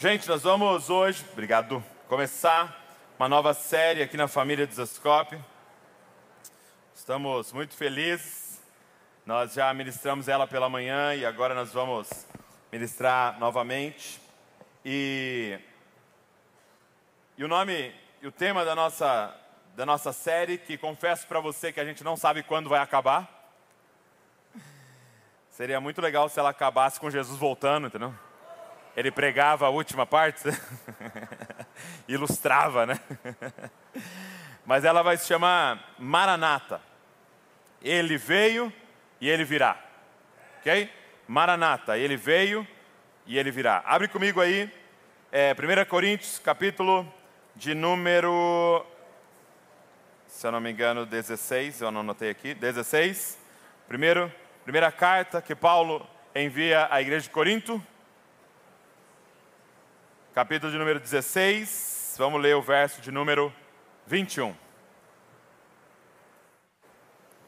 Gente, nós vamos hoje, obrigado, começar uma nova série aqui na família Desascope. Estamos muito felizes. Nós já ministramos ela pela manhã e agora nós vamos ministrar novamente. E, e o nome e o tema da nossa, da nossa série, que confesso para você que a gente não sabe quando vai acabar. Seria muito legal se ela acabasse com Jesus voltando, entendeu? Ele pregava a última parte, ilustrava, né? Mas ela vai se chamar Maranata. Ele veio e ele virá. Ok? Maranata, ele veio e ele virá. Abre comigo aí, é, 1 Coríntios, capítulo de número, se eu não me engano, 16, eu não anotei aqui, 16. Primeiro, primeira carta que Paulo envia à igreja de Corinto capítulo de número 16, vamos ler o verso de número 21.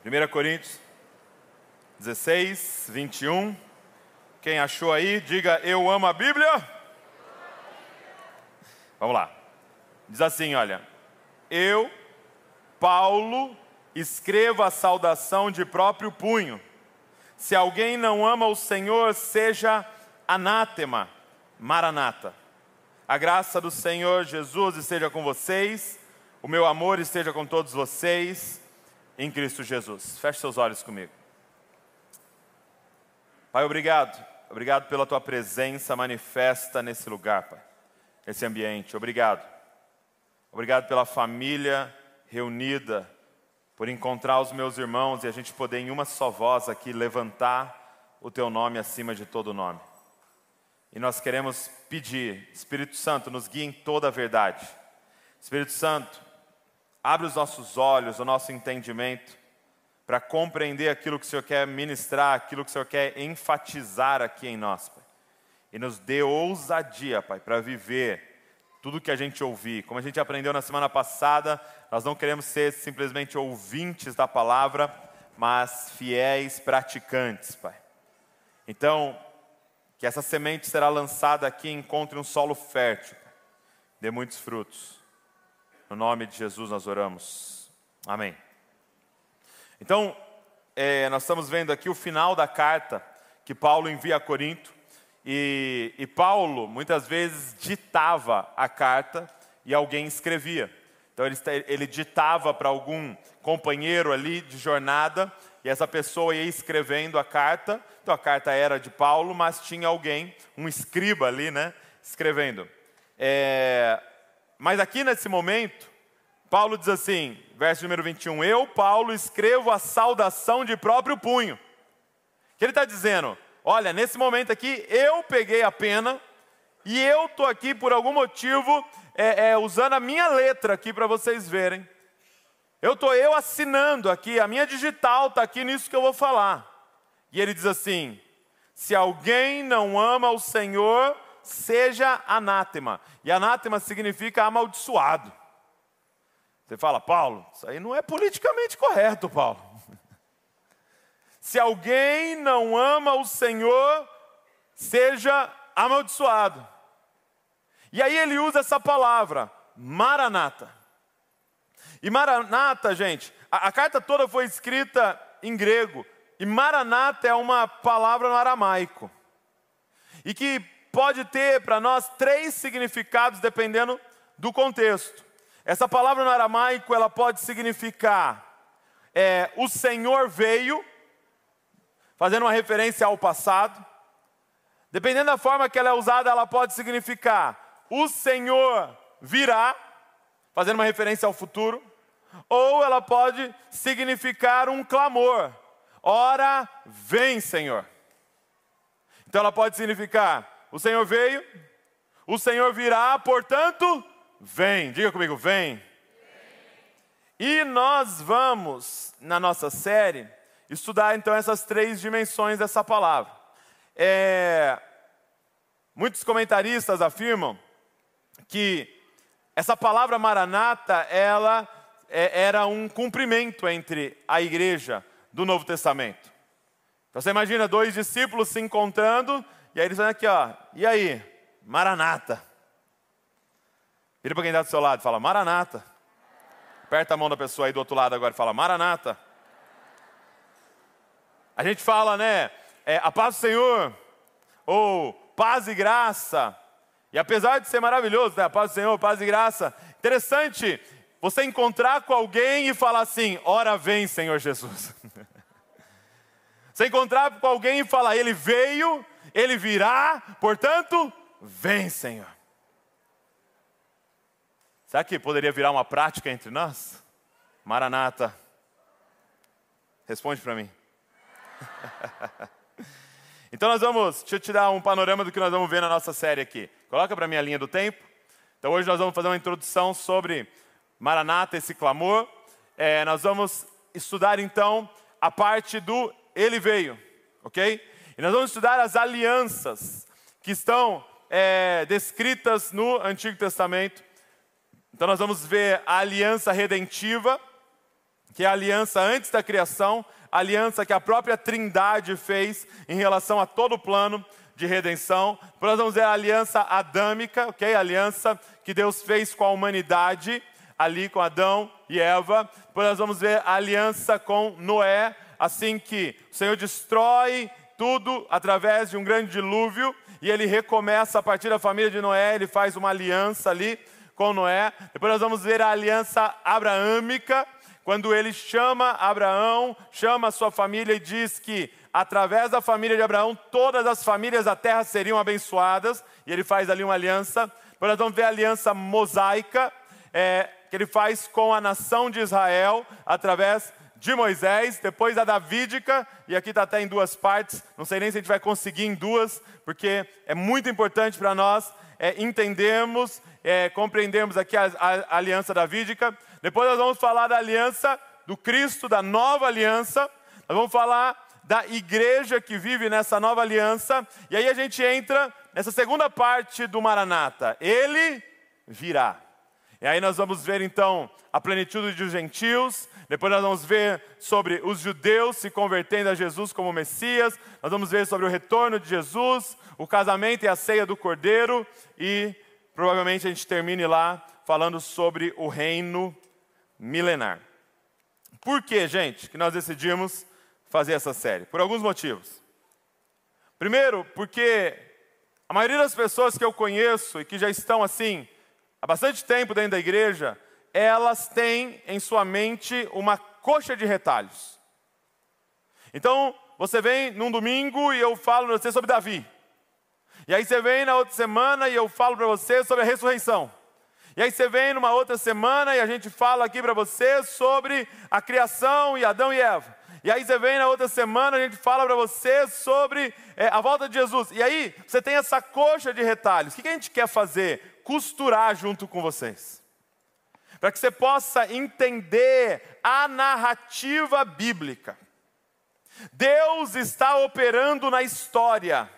1 Coríntios 16, 21. Quem achou aí, diga eu amo a Bíblia. Vamos lá. Diz assim: olha, eu, Paulo, escrevo a saudação de próprio punho. Se alguém não ama o Senhor, seja anátema, maranata. A graça do Senhor Jesus esteja com vocês, o meu amor esteja com todos vocês, em Cristo Jesus. Feche seus olhos comigo. Pai, obrigado. Obrigado pela tua presença manifesta nesse lugar, Pai, nesse ambiente. Obrigado. Obrigado pela família reunida, por encontrar os meus irmãos e a gente poder, em uma só voz aqui, levantar o teu nome acima de todo nome. E nós queremos pedir, Espírito Santo, nos guie em toda a verdade. Espírito Santo, abre os nossos olhos, o nosso entendimento, para compreender aquilo que o Senhor quer ministrar, aquilo que o Senhor quer enfatizar aqui em nós, Pai. E nos dê ousadia, Pai, para viver tudo que a gente ouvir. Como a gente aprendeu na semana passada, nós não queremos ser simplesmente ouvintes da palavra, mas fiéis praticantes, Pai. Então, que essa semente será lançada aqui e encontre um solo fértil, dê muitos frutos. No nome de Jesus nós oramos. Amém. Então, é, nós estamos vendo aqui o final da carta que Paulo envia a Corinto. E, e Paulo, muitas vezes, ditava a carta e alguém escrevia. Então, ele, ele ditava para algum companheiro ali de jornada e essa pessoa ia escrevendo a carta. Então a carta era de Paulo, mas tinha alguém, um escriba ali, né, escrevendo. É... Mas aqui nesse momento, Paulo diz assim, verso número 21, eu, Paulo, escrevo a saudação de próprio punho. Que ele está dizendo, olha, nesse momento aqui, eu peguei a pena e eu estou aqui por algum motivo é, é, usando a minha letra aqui para vocês verem. Eu estou eu assinando aqui, a minha digital está aqui nisso que eu vou falar. E ele diz assim: se alguém não ama o Senhor, seja anátema. E anátema significa amaldiçoado. Você fala, Paulo, isso aí não é politicamente correto, Paulo. Se alguém não ama o Senhor, seja amaldiçoado. E aí ele usa essa palavra, maranata. E Maranata, gente, a, a carta toda foi escrita em grego. E Maranata é uma palavra no aramaico. E que pode ter para nós três significados dependendo do contexto. Essa palavra no aramaico ela pode significar é, o Senhor veio, fazendo uma referência ao passado. Dependendo da forma que ela é usada, ela pode significar o Senhor virá, fazendo uma referência ao futuro ou ela pode significar um clamor. Ora, vem, Senhor. Então ela pode significar: o Senhor veio, o Senhor virá, portanto, vem. Diga comigo, vem. E nós vamos, na nossa série, estudar então essas três dimensões dessa palavra. É, muitos comentaristas afirmam que essa palavra maranata, ela é, era um cumprimento entre a igreja do Novo Testamento. Então você imagina dois discípulos se encontrando, e aí eles falam aqui, ó, e aí? Maranata. Vira para quem está do seu lado e fala, Maranata. Aperta a mão da pessoa aí do outro lado agora e fala, Maranata. A gente fala, né? É, a paz do Senhor, ou paz e graça. E apesar de ser maravilhoso, né? A paz do Senhor, paz e graça. Interessante você encontrar com alguém e falar assim: ora vem, Senhor Jesus. você encontrar com alguém e falar: Ele veio, Ele virá, portanto, vem, Senhor. Será que poderia virar uma prática entre nós? Maranata. Responde para mim. então nós vamos, deixa eu te dar um panorama do que nós vamos ver na nossa série aqui. Coloca para mim a linha do tempo. Então hoje nós vamos fazer uma introdução sobre Maranata, esse clamor. É, nós vamos estudar então a parte do Ele veio, ok? E nós vamos estudar as alianças que estão é, descritas no Antigo Testamento. Então nós vamos ver a aliança redentiva, que é a aliança antes da criação, a aliança que a própria Trindade fez em relação a todo o plano de redenção. Depois nós vamos ver a aliança adâmica, ok? A aliança que Deus fez com a humanidade ali com Adão e Eva. Depois nós vamos ver a aliança com Noé, assim que o Senhor destrói tudo através de um grande dilúvio e ele recomeça a partir da família de Noé, ele faz uma aliança ali com Noé. Depois nós vamos ver a aliança abraâmica, quando ele chama Abraão, chama a sua família e diz que através da família de Abraão todas as famílias da terra seriam abençoadas, e ele faz ali uma aliança. Depois nós vamos ver a aliança mosaica, é, que ele faz com a nação de Israel através de Moisés, depois a davídica, e aqui está até em duas partes, não sei nem se a gente vai conseguir em duas, porque é muito importante para nós é, entendermos, é, compreendermos aqui a, a, a aliança davídica. Depois nós vamos falar da aliança do Cristo, da nova aliança, nós vamos falar da igreja que vive nessa nova aliança, e aí a gente entra nessa segunda parte do Maranata, ele virá. E aí nós vamos ver então a plenitude dos gentios, depois nós vamos ver sobre os judeus se convertendo a Jesus como Messias, nós vamos ver sobre o retorno de Jesus, o casamento e a ceia do Cordeiro e provavelmente a gente termine lá falando sobre o reino milenar. Por que, gente, que nós decidimos fazer essa série? Por alguns motivos. Primeiro, porque a maioria das pessoas que eu conheço e que já estão assim, há bastante tempo dentro da igreja, elas têm em sua mente uma coxa de retalhos. Então, você vem num domingo e eu falo para você sobre Davi. E aí você vem na outra semana e eu falo para você sobre a ressurreição. E aí você vem numa outra semana e a gente fala aqui para você sobre a criação e Adão e Eva. E aí você vem na outra semana, a gente fala para você sobre é, a volta de Jesus. E aí você tem essa coxa de retalhos. O que a gente quer fazer? Costurar junto com vocês, para que você possa entender a narrativa bíblica. Deus está operando na história.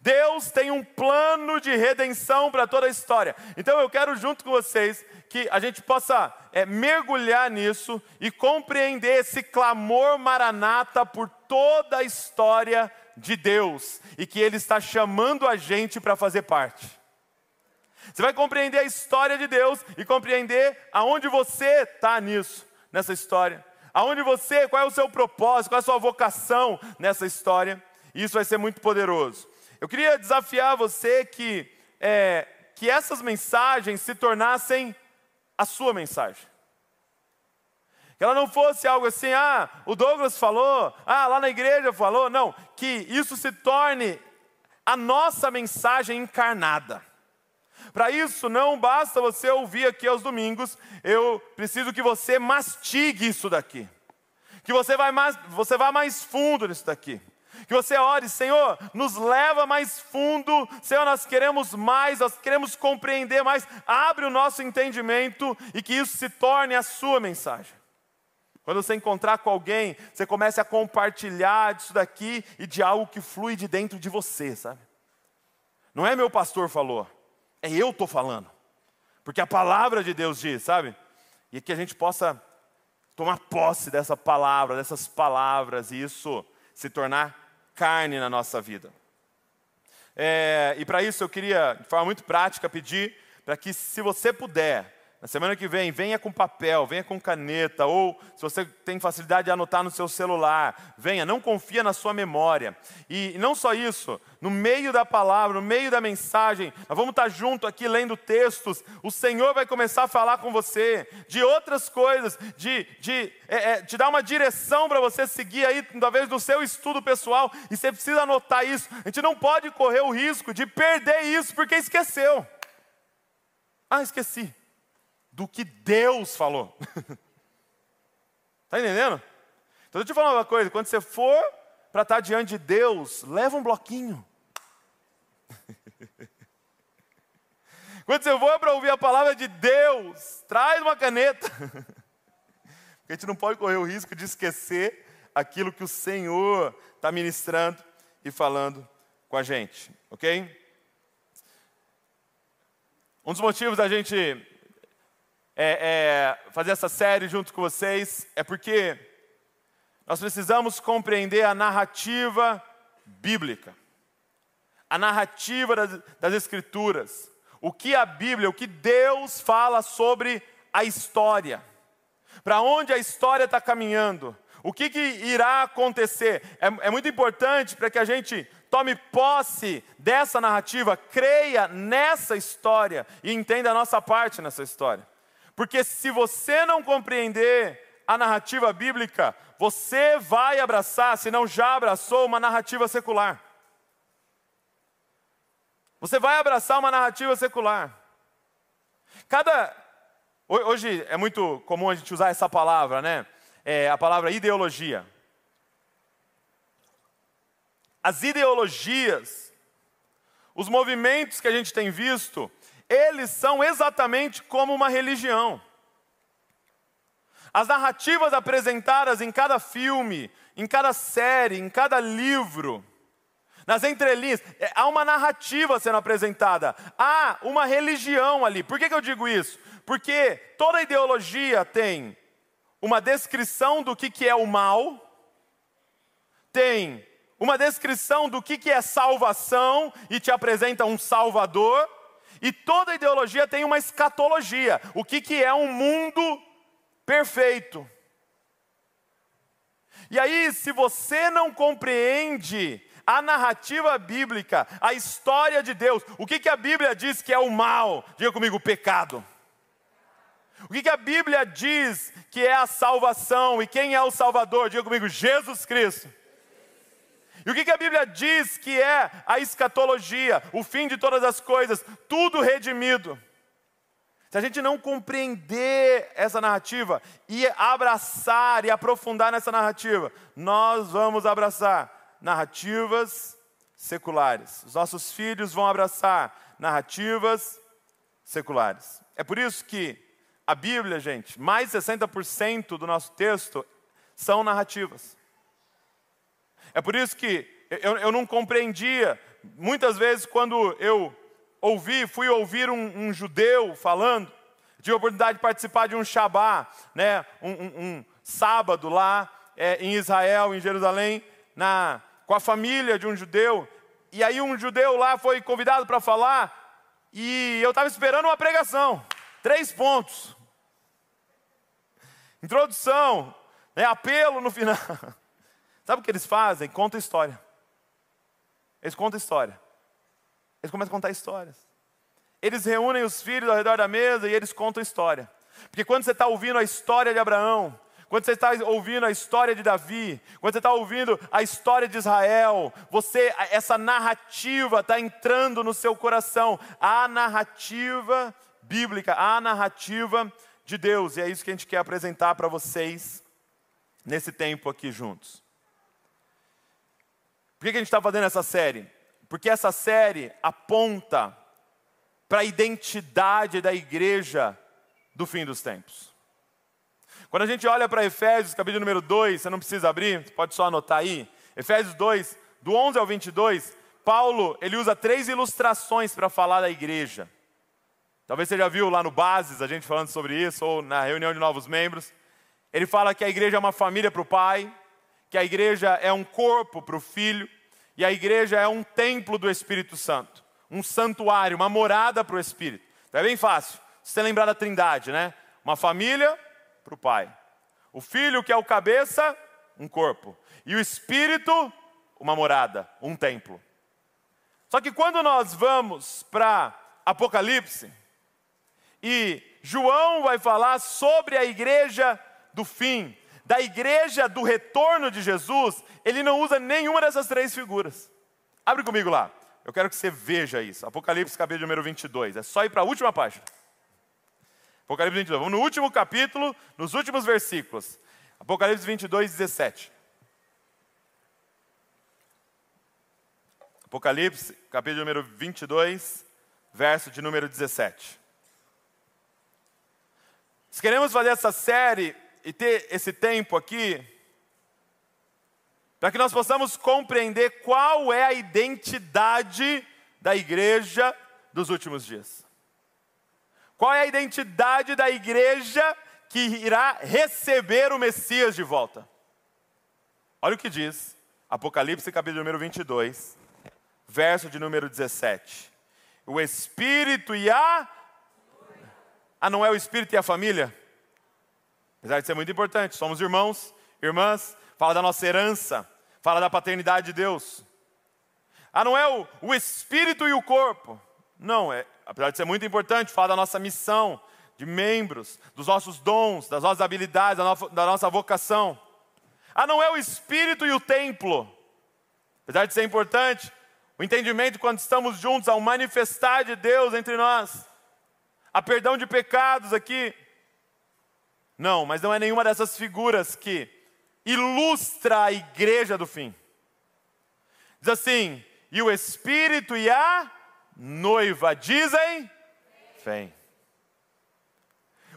Deus tem um plano de redenção para toda a história. Então eu quero, junto com vocês, que a gente possa é, mergulhar nisso e compreender esse clamor maranata por toda a história de Deus e que Ele está chamando a gente para fazer parte. Você vai compreender a história de Deus e compreender aonde você está nisso, nessa história. Aonde você, qual é o seu propósito, qual é a sua vocação nessa história. E isso vai ser muito poderoso. Eu queria desafiar você que, é, que essas mensagens se tornassem a sua mensagem. Que ela não fosse algo assim, ah, o Douglas falou, ah, lá na igreja falou. Não, que isso se torne a nossa mensagem encarnada. Para isso, não basta você ouvir aqui aos domingos, eu preciso que você mastigue isso daqui. Que você, vai mais, você vá mais fundo nisso daqui. Que você ore, Senhor, nos leva mais fundo, Senhor, nós queremos mais, nós queremos compreender mais. Abre o nosso entendimento e que isso se torne a sua mensagem. Quando você encontrar com alguém, você comece a compartilhar disso daqui e de algo que flui de dentro de você, sabe? Não é meu pastor falou, é eu estou falando. Porque a palavra de Deus diz, sabe? E que a gente possa tomar posse dessa palavra, dessas palavras, e isso se tornar carne na nossa vida. É, e para isso eu queria, de forma muito prática, pedir para que, se você puder, na semana que vem, venha com papel, venha com caneta, ou se você tem facilidade de anotar no seu celular, venha, não confia na sua memória. E não só isso, no meio da palavra, no meio da mensagem, nós vamos estar junto aqui lendo textos, o Senhor vai começar a falar com você de outras coisas, de, de é, é, te dar uma direção para você seguir aí, talvez no seu estudo pessoal, e você precisa anotar isso. A gente não pode correr o risco de perder isso porque esqueceu. Ah, esqueci do que Deus falou. Está entendendo? Então, deixa eu te falar uma coisa: quando você for para estar tá diante de Deus, leva um bloquinho. Quando você for para ouvir a palavra de Deus, traz uma caneta. Porque a gente não pode correr o risco de esquecer aquilo que o Senhor está ministrando e falando com a gente, ok? Um dos motivos da gente é, é, fazer essa série junto com vocês é porque nós precisamos compreender a narrativa bíblica, a narrativa das, das Escrituras, o que a Bíblia, o que Deus fala sobre a história, para onde a história está caminhando, o que, que irá acontecer. É, é muito importante para que a gente tome posse dessa narrativa, creia nessa história e entenda a nossa parte nessa história. Porque se você não compreender a narrativa bíblica, você vai abraçar, se não já abraçou, uma narrativa secular. Você vai abraçar uma narrativa secular. Cada. Hoje é muito comum a gente usar essa palavra, né? É a palavra ideologia. As ideologias, os movimentos que a gente tem visto, eles são exatamente como uma religião. As narrativas apresentadas em cada filme, em cada série, em cada livro, nas entrelinhas, é, há uma narrativa sendo apresentada, há uma religião ali. Por que, que eu digo isso? Porque toda ideologia tem uma descrição do que, que é o mal, tem uma descrição do que, que é salvação e te apresenta um salvador, e toda ideologia tem uma escatologia. O que, que é um mundo perfeito? E aí, se você não compreende a narrativa bíblica, a história de Deus, o que, que a Bíblia diz que é o mal? Diga comigo, o pecado. O que, que a Bíblia diz que é a salvação e quem é o Salvador? Diga comigo, Jesus Cristo. E o que, a Bíblia diz que é a escatologia, o fim de todas as coisas, tudo redimido? Se a gente não compreender essa narrativa e abraçar e aprofundar nessa narrativa, nós vamos abraçar narrativas seculares. Os nossos filhos vão abraçar narrativas seculares. É por isso que a Bíblia, gente, mais de 60% do nosso texto são narrativas. É por isso que eu, eu não compreendia, muitas vezes, quando eu ouvi, fui ouvir um, um judeu falando, tive a oportunidade de participar de um Shabá, né, um, um, um sábado lá é, em Israel, em Jerusalém, na, com a família de um judeu, e aí um judeu lá foi convidado para falar, e eu estava esperando uma pregação, três pontos. Introdução, né, apelo no final. Sabe o que eles fazem? Conta história. Eles contam história. Eles começam a contar histórias. Eles reúnem os filhos ao redor da mesa e eles contam história. Porque quando você está ouvindo a história de Abraão, quando você está ouvindo a história de Davi, quando você está ouvindo a história de Israel, você, essa narrativa está entrando no seu coração, a narrativa bíblica, a narrativa de Deus, e é isso que a gente quer apresentar para vocês nesse tempo aqui juntos. Por que a gente está fazendo essa série? Porque essa série aponta para a identidade da igreja do fim dos tempos. Quando a gente olha para Efésios, capítulo número 2, você não precisa abrir, pode só anotar aí. Efésios 2, do 11 ao 22, Paulo, ele usa três ilustrações para falar da igreja. Talvez você já viu lá no Bases a gente falando sobre isso, ou na reunião de novos membros. Ele fala que a igreja é uma família para o pai, que a igreja é um corpo para o filho, e a igreja é um templo do Espírito Santo, um santuário, uma morada para o Espírito. Então é bem fácil. Você lembrar da Trindade, né? Uma família para o Pai. O Filho, que é o cabeça, um corpo. E o Espírito, uma morada, um templo. Só que quando nós vamos para Apocalipse, e João vai falar sobre a igreja do fim, da igreja do retorno de Jesus, ele não usa nenhuma dessas três figuras. Abre comigo lá. Eu quero que você veja isso. Apocalipse, capítulo número 22. É só ir para a última página. Apocalipse 22. Vamos no último capítulo, nos últimos versículos. Apocalipse 22, 17. Apocalipse, capítulo número 22, verso de número 17. Se queremos fazer essa série e ter esse tempo aqui, para que nós possamos compreender qual é a identidade da igreja dos últimos dias. Qual é a identidade da igreja que irá receber o Messias de volta? Olha o que diz Apocalipse capítulo número 22, verso de número 17. O Espírito e a. Ah, não é o Espírito e a família? Apesar de ser muito importante, somos irmãos, irmãs, fala da nossa herança, fala da paternidade de Deus. Ah, não é o, o Espírito e o corpo. Não, é, apesar de ser muito importante, fala da nossa missão, de membros, dos nossos dons, das nossas habilidades, da, no, da nossa vocação. Ah, não é o Espírito e o templo. Apesar de ser importante, o entendimento quando estamos juntos ao manifestar de Deus entre nós, a perdão de pecados aqui. Não, mas não é nenhuma dessas figuras que ilustra a igreja do fim. Diz assim: e o Espírito e a noiva dizem: vem.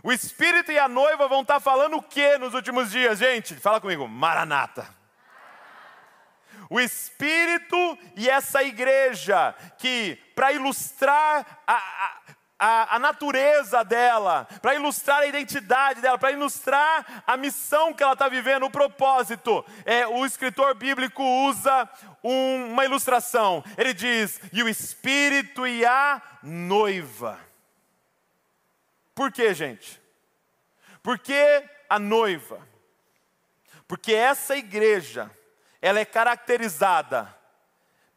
O Espírito e a noiva vão estar falando o que nos últimos dias, gente? Fala comigo, Maranata o Espírito e essa igreja, que para ilustrar a, a, a, natureza dela, para ilustrar a identidade dela, para ilustrar a missão que ela está vivendo, o propósito, é, o escritor bíblico usa um, uma ilustração. Ele diz: e o Espírito e a noiva. Por quê, gente? Porque a noiva? Porque essa igreja, ela é caracterizada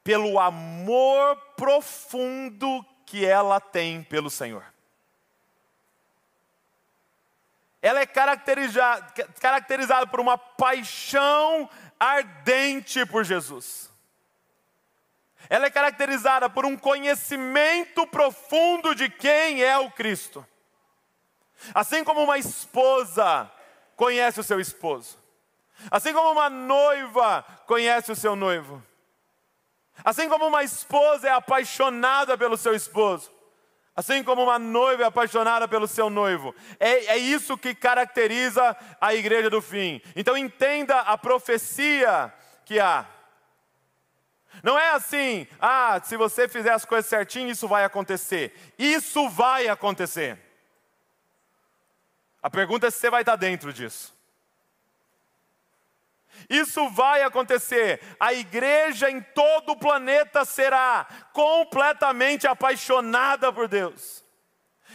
pelo amor profundo que ela tem pelo Senhor. Ela é caracterizada, caracterizada por uma paixão ardente por Jesus. Ela é caracterizada por um conhecimento profundo de quem é o Cristo. Assim como uma esposa conhece o seu esposo. Assim como uma noiva conhece o seu noivo. Assim como uma esposa é apaixonada pelo seu esposo. Assim como uma noiva é apaixonada pelo seu noivo. É, é isso que caracteriza a igreja do fim. Então entenda a profecia que há. Não é assim, ah, se você fizer as coisas certinho, isso vai acontecer. Isso vai acontecer. A pergunta é se você vai estar dentro disso. Isso vai acontecer. A igreja em todo o planeta será completamente apaixonada por Deus.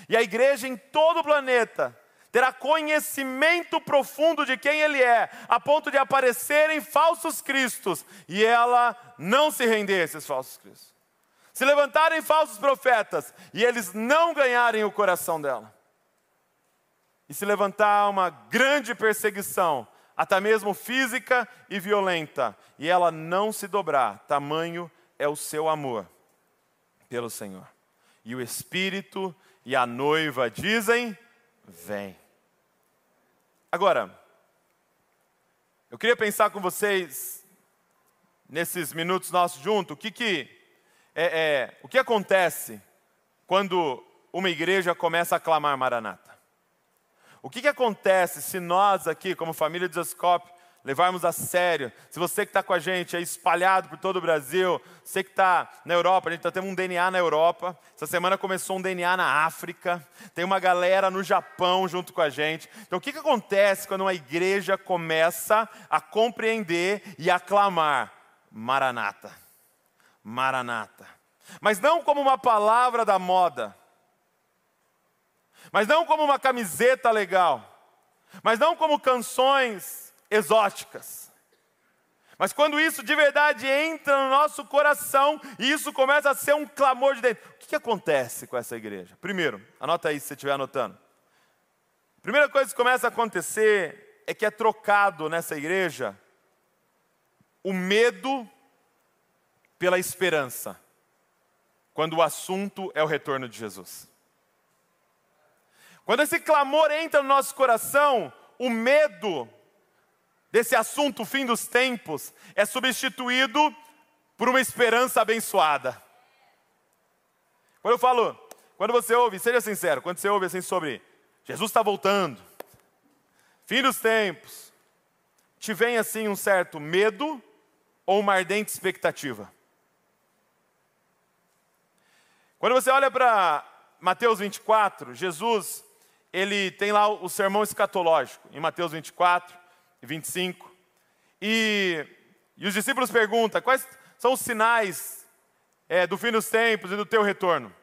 E a igreja em todo o planeta terá conhecimento profundo de quem Ele é, a ponto de aparecerem falsos cristos, e ela não se render a esses falsos cristos. Se levantarem falsos profetas e eles não ganharem o coração dela. E se levantar uma grande perseguição até mesmo física e violenta, e ela não se dobrar, tamanho é o seu amor pelo Senhor. E o Espírito e a noiva dizem: Vem. Agora, eu queria pensar com vocês, nesses minutos nossos juntos, o que, que, é, é, o que acontece quando uma igreja começa a clamar Maranata. O que, que acontece se nós aqui, como família de Zascope, levarmos a sério. Se você que está com a gente é espalhado por todo o Brasil, você que está na Europa, a gente está tendo um DNA na Europa. Essa semana começou um DNA na África. Tem uma galera no Japão junto com a gente. Então, o que, que acontece quando uma igreja começa a compreender e a clamar Maranata? Maranata. Mas não como uma palavra da moda, mas não como uma camiseta legal, mas não como canções exóticas. Mas quando isso de verdade entra no nosso coração e isso começa a ser um clamor de dentro, o que, que acontece com essa igreja? Primeiro, anota aí se você estiver anotando. Primeira coisa que começa a acontecer é que é trocado nessa igreja o medo pela esperança, quando o assunto é o retorno de Jesus. Quando esse clamor entra no nosso coração, o medo desse assunto, o fim dos tempos, é substituído por uma esperança abençoada. Quando eu falo, quando você ouve, seja sincero, quando você ouve assim sobre Jesus está voltando, fim dos tempos, te vem assim um certo medo ou uma ardente expectativa? Quando você olha para Mateus 24, Jesus ele tem lá o sermão escatológico, em Mateus 24 e 25. E, e os discípulos perguntam: quais são os sinais é, do fim dos tempos e do teu retorno?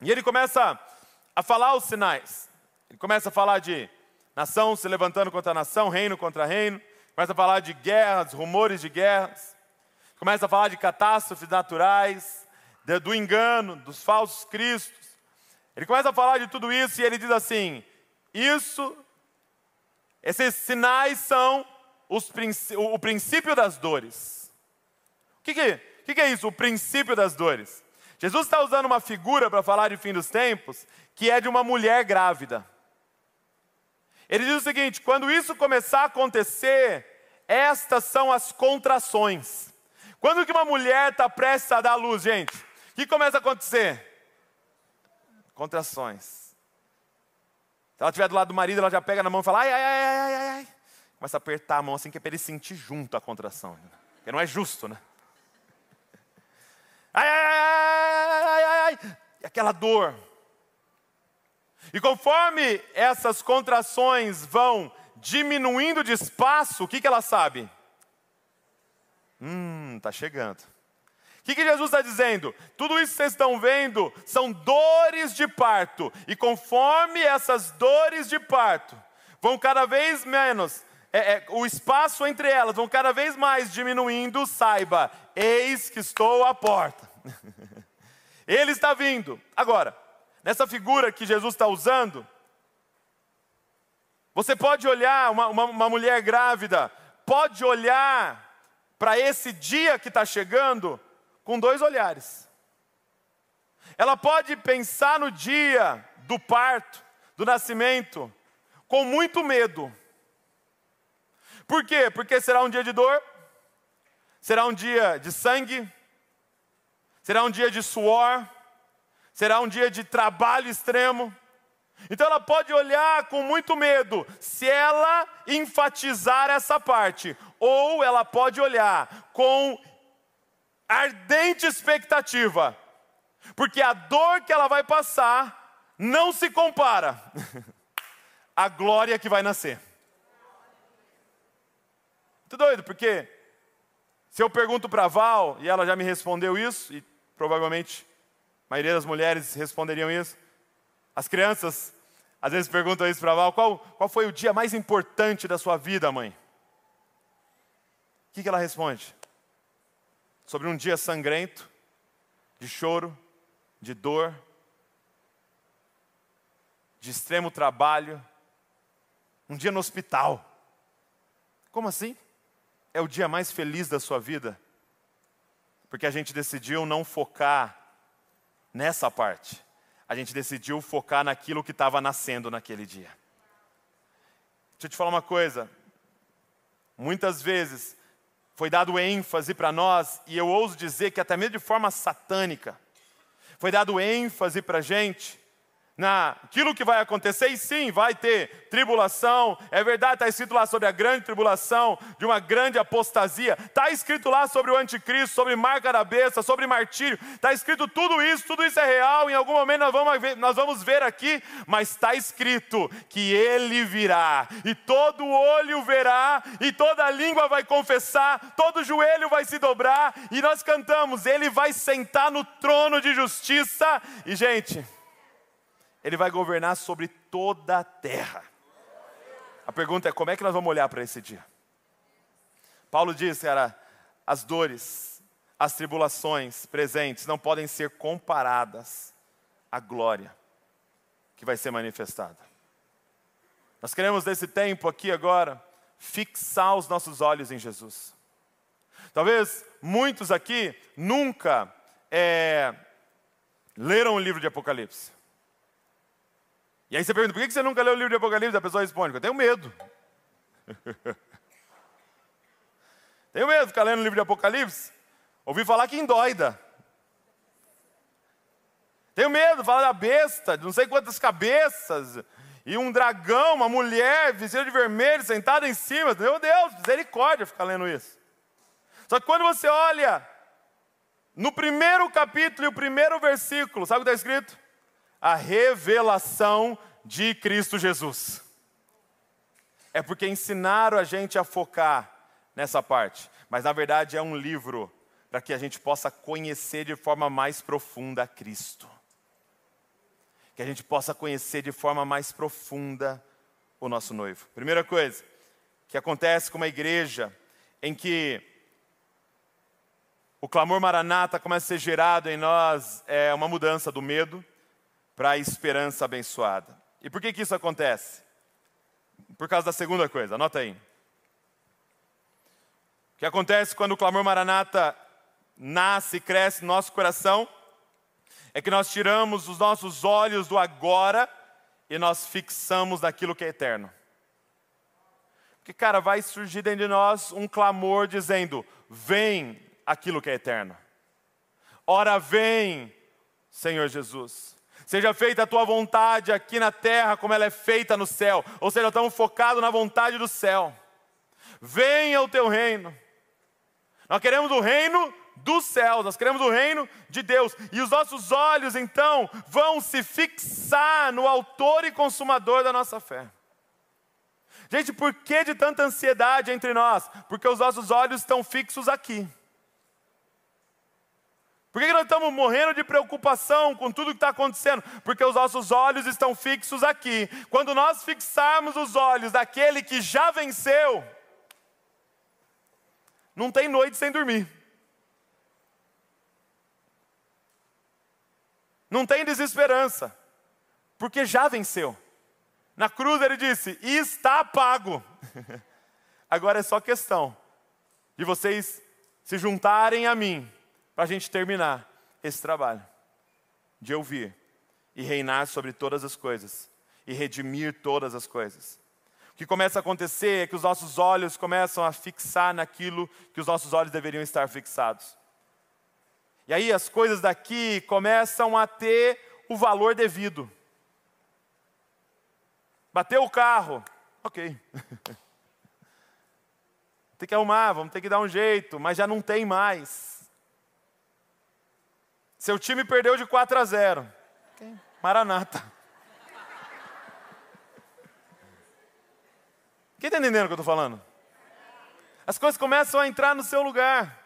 E ele começa a falar os sinais. Ele começa a falar de nação se levantando contra nação, reino contra reino. Começa a falar de guerras, rumores de guerras. Começa a falar de catástrofes naturais, do engano, dos falsos cristos. Ele começa a falar de tudo isso e ele diz assim: Isso, esses sinais são os, o princípio das dores. O que, que, que, que é isso, o princípio das dores? Jesus está usando uma figura para falar de fim dos tempos, que é de uma mulher grávida. Ele diz o seguinte: quando isso começar a acontecer, estas são as contrações. Quando que uma mulher está prestes a dar luz, gente? O que começa a acontecer? Contrações. Se ela estiver do lado do marido, ela já pega na mão e fala, ai, ai, ai, ai, ai, ai. Começa a apertar a mão assim, que é para ele sentir junto a contração. Porque não é justo, né? Ai, ai, ai, ai, ai, ai. E aquela dor. E conforme essas contrações vão diminuindo de espaço, o que, que ela sabe? Hum, está chegando que, que Jesus está dizendo? Tudo isso que vocês estão vendo são dores de parto, e conforme essas dores de parto vão cada vez menos, é, é, o espaço entre elas vão cada vez mais diminuindo, saiba, eis que estou à porta. Ele está vindo. Agora, nessa figura que Jesus está usando, você pode olhar, uma, uma, uma mulher grávida, pode olhar para esse dia que está chegando com dois olhares. Ela pode pensar no dia do parto, do nascimento, com muito medo. Por quê? Porque será um dia de dor, será um dia de sangue, será um dia de suor, será um dia de trabalho extremo. Então ela pode olhar com muito medo se ela enfatizar essa parte, ou ela pode olhar com ardente expectativa, porque a dor que ela vai passar não se compara à glória que vai nascer. Muito doido, porque se eu pergunto para Val, e ela já me respondeu isso, e provavelmente a maioria das mulheres responderiam isso, as crianças às vezes perguntam isso para Val: qual, qual foi o dia mais importante da sua vida, mãe? O que, que ela responde? Sobre um dia sangrento, de choro, de dor, de extremo trabalho, um dia no hospital. Como assim? É o dia mais feliz da sua vida? Porque a gente decidiu não focar nessa parte. A gente decidiu focar naquilo que estava nascendo naquele dia. Deixa eu te falar uma coisa. Muitas vezes foi dado ênfase para nós, e eu ouso dizer que até mesmo de forma satânica, foi dado ênfase para a gente naquilo que vai acontecer, e sim, vai ter tribulação, é verdade, está escrito lá sobre a grande tribulação, de uma grande apostasia, está escrito lá sobre o anticristo, sobre marca da besta, sobre martírio, está escrito tudo isso, tudo isso é real, em algum momento nós vamos ver, nós vamos ver aqui, mas está escrito que ele virá, e todo olho verá, e toda língua vai confessar, todo joelho vai se dobrar, e nós cantamos, ele vai sentar no trono de justiça, e gente, ele vai governar sobre toda a terra. A pergunta é: como é que nós vamos olhar para esse dia? Paulo disse, era as dores, as tribulações presentes não podem ser comparadas à glória que vai ser manifestada. Nós queremos nesse tempo aqui agora fixar os nossos olhos em Jesus. Talvez muitos aqui nunca é, leram o livro de Apocalipse. E aí você pergunta, por que você nunca leu o livro de Apocalipse? A pessoa responde, eu tenho medo. tenho medo de ficar lendo o livro de Apocalipse. Ouvi falar que endoida. Tenho medo, fala da besta, de não sei quantas cabeças, e um dragão, uma mulher vestida de vermelho, sentada em cima. Meu Deus, misericórdia ficar lendo isso. Só que quando você olha no primeiro capítulo e o primeiro versículo, sabe o que está escrito? A revelação de Cristo Jesus. É porque ensinaram a gente a focar nessa parte, mas na verdade é um livro para que a gente possa conhecer de forma mais profunda a Cristo. Que a gente possa conhecer de forma mais profunda o nosso noivo. Primeira coisa que acontece com uma igreja em que o clamor maranata começa a ser gerado em nós é uma mudança do medo para a esperança abençoada. E por que, que isso acontece? Por causa da segunda coisa, anota aí. O que acontece quando o clamor maranata nasce e cresce no nosso coração é que nós tiramos os nossos olhos do agora e nós fixamos naquilo que é eterno. Porque, cara, vai surgir dentro de nós um clamor dizendo: Vem aquilo que é eterno. Ora, vem, Senhor Jesus. Seja feita a tua vontade aqui na terra como ela é feita no céu. Ou seja, estamos focados na vontade do céu. Venha o teu reino. Nós queremos o reino dos céus, nós queremos o reino de Deus. E os nossos olhos, então, vão se fixar no autor e consumador da nossa fé. Gente, por que de tanta ansiedade entre nós? Porque os nossos olhos estão fixos aqui. Por que nós estamos morrendo de preocupação com tudo que está acontecendo? Porque os nossos olhos estão fixos aqui. Quando nós fixarmos os olhos daquele que já venceu, não tem noite sem dormir. Não tem desesperança, porque já venceu. Na cruz ele disse: está pago. Agora é só questão de vocês se juntarem a mim para a gente terminar esse trabalho de ouvir e reinar sobre todas as coisas e redimir todas as coisas. O que começa a acontecer é que os nossos olhos começam a fixar naquilo que os nossos olhos deveriam estar fixados. E aí as coisas daqui começam a ter o valor devido. Bateu o carro, ok. tem que arrumar, vamos ter que dar um jeito, mas já não tem mais. Seu time perdeu de 4 a 0. Maranata. Quem está entendendo o que eu estou falando? As coisas começam a entrar no seu lugar.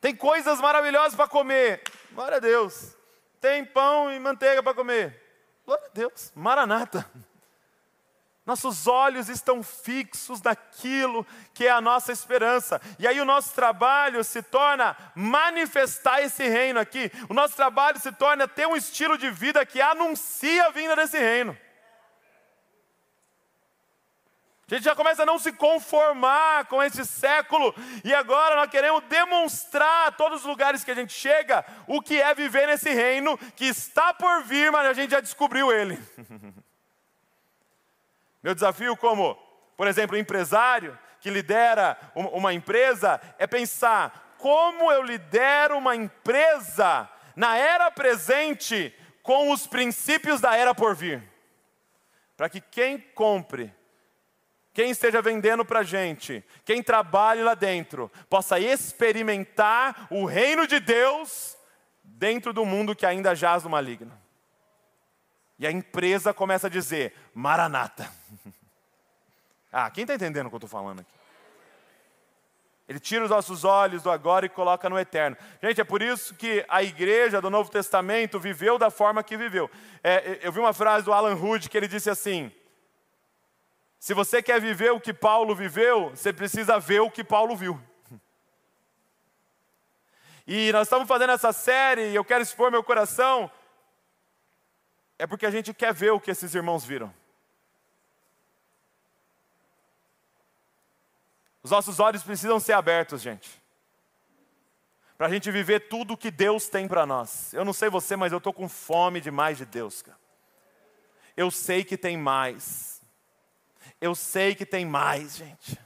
Tem coisas maravilhosas para comer. Glória a Deus. Tem pão e manteiga para comer. Glória a Deus. Maranata. Nossos olhos estão fixos naquilo que é a nossa esperança. E aí o nosso trabalho se torna manifestar esse reino aqui. O nosso trabalho se torna ter um estilo de vida que anuncia a vinda desse reino. A gente já começa a não se conformar com esse século, e agora nós queremos demonstrar a todos os lugares que a gente chega o que é viver nesse reino que está por vir, mas a gente já descobriu ele. Meu desafio, como, por exemplo, empresário que lidera uma empresa, é pensar como eu lidero uma empresa na era presente com os princípios da era por vir. Para que quem compre, quem esteja vendendo para a gente, quem trabalhe lá dentro, possa experimentar o reino de Deus dentro do mundo que ainda jaz no maligno. E a empresa começa a dizer: Maranata. ah, quem está entendendo o que eu estou falando aqui? Ele tira os nossos olhos do agora e coloca no eterno. Gente, é por isso que a igreja do Novo Testamento viveu da forma que viveu. É, eu vi uma frase do Alan Hood que ele disse assim: Se você quer viver o que Paulo viveu, você precisa ver o que Paulo viu. E nós estamos fazendo essa série e eu quero expor meu coração, é porque a gente quer ver o que esses irmãos viram. Os nossos olhos precisam ser abertos, gente. Para a gente viver tudo o que Deus tem para nós. Eu não sei você, mas eu estou com fome demais de Deus, cara. Eu sei que tem mais. Eu sei que tem mais, gente.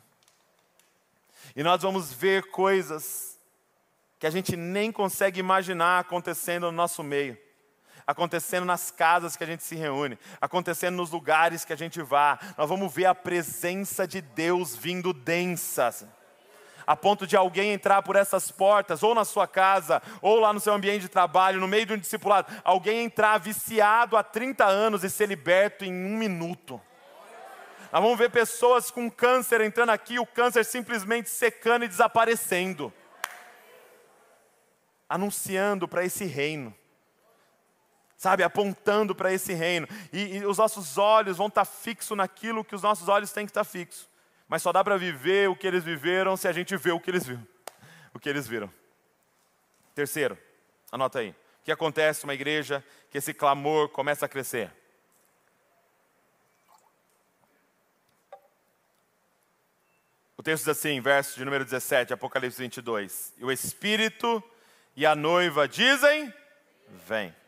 E nós vamos ver coisas que a gente nem consegue imaginar acontecendo no nosso meio acontecendo nas casas que a gente se reúne, acontecendo nos lugares que a gente vá. Nós vamos ver a presença de Deus vindo densa. A ponto de alguém entrar por essas portas, ou na sua casa, ou lá no seu ambiente de trabalho, no meio de um discipulado, alguém entrar viciado há 30 anos e ser liberto em um minuto. Nós vamos ver pessoas com câncer entrando aqui, o câncer simplesmente secando e desaparecendo. Anunciando para esse reino sabe, apontando para esse reino. E, e, os nossos olhos vão estar tá fixos naquilo que os nossos olhos têm que estar tá fixos. Mas só dá para viver o que eles viveram se a gente vê o que eles viram. O que eles viram. Terceiro, anota aí. O que acontece numa igreja que esse clamor começa a crescer? O texto diz assim, verso de número 17, Apocalipse 22. E o Espírito e a noiva dizem: Vem.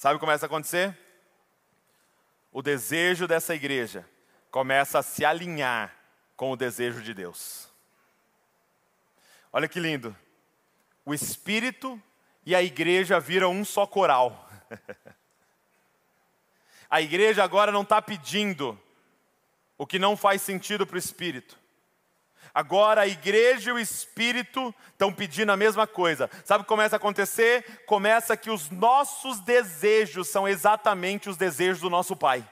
Sabe o que começa a acontecer? O desejo dessa igreja começa a se alinhar com o desejo de Deus. Olha que lindo. O Espírito e a igreja viram um só coral. a igreja agora não está pedindo o que não faz sentido para o Espírito. Agora a igreja e o Espírito estão pedindo a mesma coisa. Sabe o que começa a acontecer? Começa que os nossos desejos são exatamente os desejos do nosso Pai.